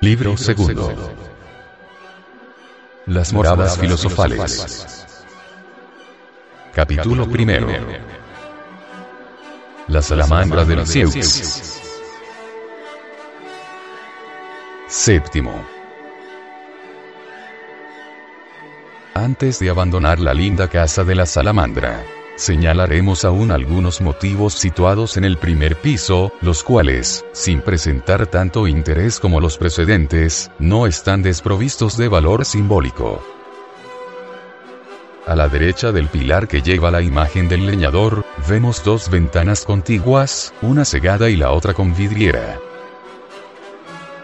Libro segundo. Las moradas filosofales. Capítulo primero. La salamandra del Zeus. Séptimo. Antes de abandonar la linda casa de la salamandra, señalaremos aún algunos motivos situados en el primer piso, los cuales, sin presentar tanto interés como los precedentes, no están desprovistos de valor simbólico. A la derecha del pilar que lleva la imagen del leñador, vemos dos ventanas contiguas, una cegada y la otra con vidriera.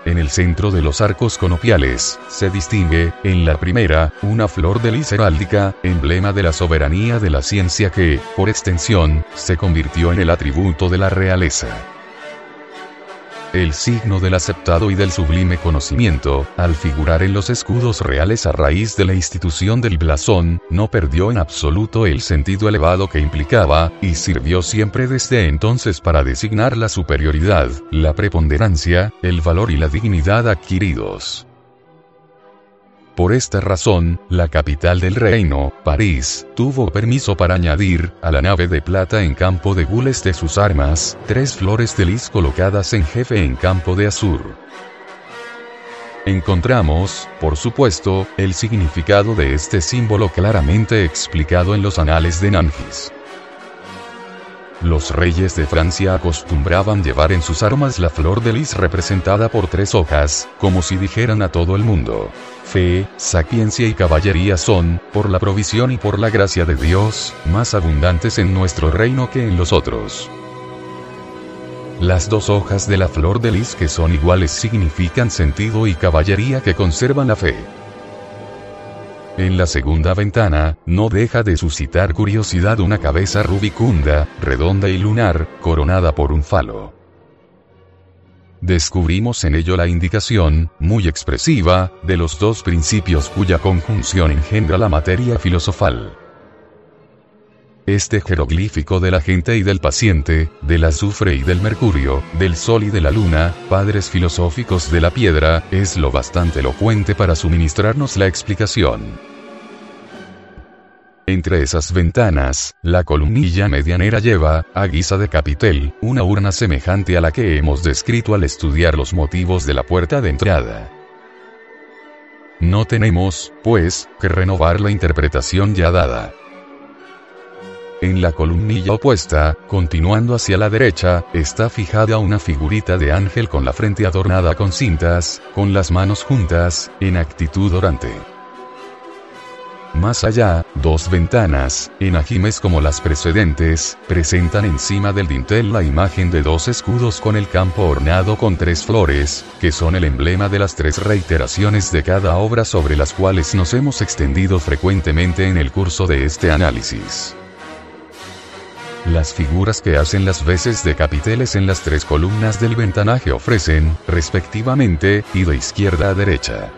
En el centro de los arcos conopiales, se distingue, en la primera, una flor de lis heráldica, emblema de la soberanía de la ciencia que, por extensión, se convirtió en el atributo de la realeza. El signo del aceptado y del sublime conocimiento, al figurar en los escudos reales a raíz de la institución del blasón, no perdió en absoluto el sentido elevado que implicaba, y sirvió siempre desde entonces para designar la superioridad, la preponderancia, el valor y la dignidad adquiridos. Por esta razón, la capital del reino, París, tuvo permiso para añadir, a la nave de plata en campo de gules de sus armas, tres flores de lis colocadas en jefe en campo de azur. Encontramos, por supuesto, el significado de este símbolo claramente explicado en los anales de Nangis. Los reyes de Francia acostumbraban llevar en sus armas la flor de lis representada por tres hojas, como si dijeran a todo el mundo, fe, sapiencia y caballería son, por la provisión y por la gracia de Dios, más abundantes en nuestro reino que en los otros. Las dos hojas de la flor de lis que son iguales significan sentido y caballería que conservan la fe. En la segunda ventana, no deja de suscitar curiosidad una cabeza rubicunda, redonda y lunar, coronada por un falo. Descubrimos en ello la indicación, muy expresiva, de los dos principios cuya conjunción engendra la materia filosofal. Este jeroglífico de la gente y del paciente, del azufre y del mercurio, del sol y de la luna, padres filosóficos de la piedra, es lo bastante elocuente para suministrarnos la explicación. Entre esas ventanas, la columnilla medianera lleva, a guisa de capitel, una urna semejante a la que hemos descrito al estudiar los motivos de la puerta de entrada. No tenemos, pues, que renovar la interpretación ya dada. En la columnilla opuesta, continuando hacia la derecha, está fijada una figurita de ángel con la frente adornada con cintas, con las manos juntas, en actitud orante. Más allá, dos ventanas, en ajimes como las precedentes, presentan encima del dintel la imagen de dos escudos con el campo ornado con tres flores, que son el emblema de las tres reiteraciones de cada obra sobre las cuales nos hemos extendido frecuentemente en el curso de este análisis. Las figuras que hacen las veces de capiteles en las tres columnas del ventanaje ofrecen, respectivamente, y de izquierda a derecha.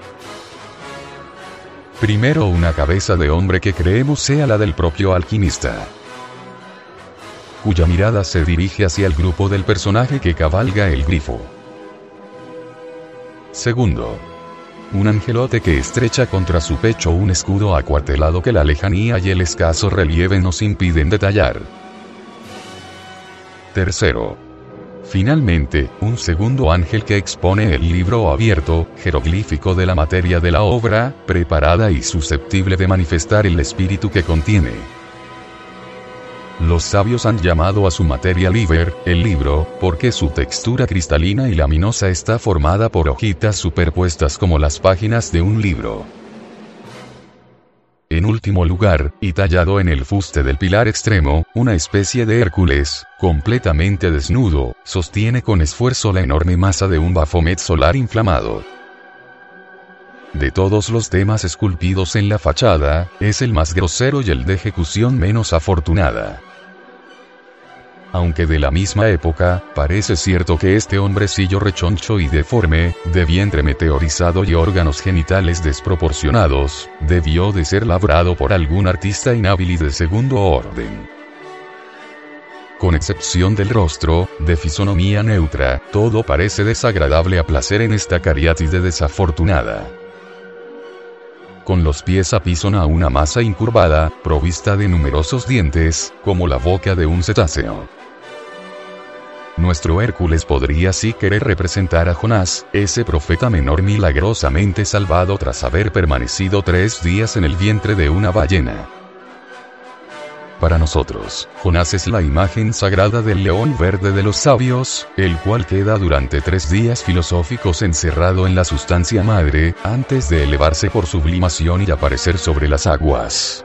Primero una cabeza de hombre que creemos sea la del propio alquimista cuya mirada se dirige hacia el grupo del personaje que cabalga el grifo. Segundo. Un angelote que estrecha contra su pecho un escudo acuartelado que la lejanía y el escaso relieve nos impiden detallar. Tercero. Finalmente, un segundo ángel que expone el libro abierto, jeroglífico de la materia de la obra, preparada y susceptible de manifestar el espíritu que contiene. Los sabios han llamado a su materia liber, el libro, porque su textura cristalina y laminosa está formada por hojitas superpuestas como las páginas de un libro. Lugar, y tallado en el fuste del pilar extremo, una especie de Hércules, completamente desnudo, sostiene con esfuerzo la enorme masa de un bafomet solar inflamado. De todos los temas esculpidos en la fachada, es el más grosero y el de ejecución menos afortunada. Aunque de la misma época, parece cierto que este hombrecillo rechoncho y deforme, de vientre meteorizado y órganos genitales desproporcionados, debió de ser labrado por algún artista inhábil y de segundo orden. Con excepción del rostro, de fisonomía neutra, todo parece desagradable a placer en esta cariátide desafortunada con los pies apison a una masa incurvada, provista de numerosos dientes, como la boca de un cetáceo. Nuestro Hércules podría sí querer representar a Jonás, ese profeta menor milagrosamente salvado tras haber permanecido tres días en el vientre de una ballena. Para nosotros, Jonás es la imagen sagrada del león verde de los sabios, el cual queda durante tres días filosóficos encerrado en la sustancia madre, antes de elevarse por sublimación y aparecer sobre las aguas.